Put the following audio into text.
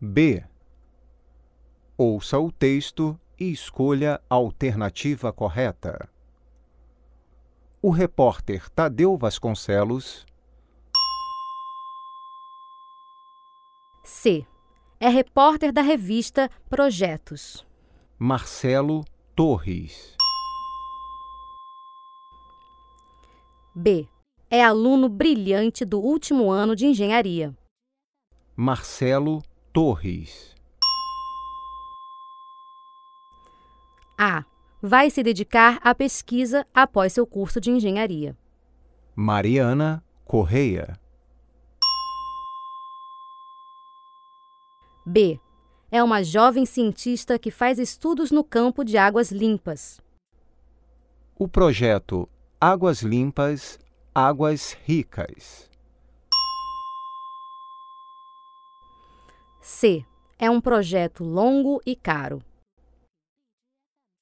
B. Ouça o texto e escolha a alternativa correta. O repórter Tadeu Vasconcelos C. É repórter da revista Projetos. Marcelo Torres. B. É aluno brilhante do último ano de engenharia. Marcelo Torres. A. Vai se dedicar à pesquisa após seu curso de engenharia. Mariana Correia. B. É uma jovem cientista que faz estudos no campo de águas limpas. O projeto Águas Limpas, Águas Ricas. C. É um projeto longo e caro.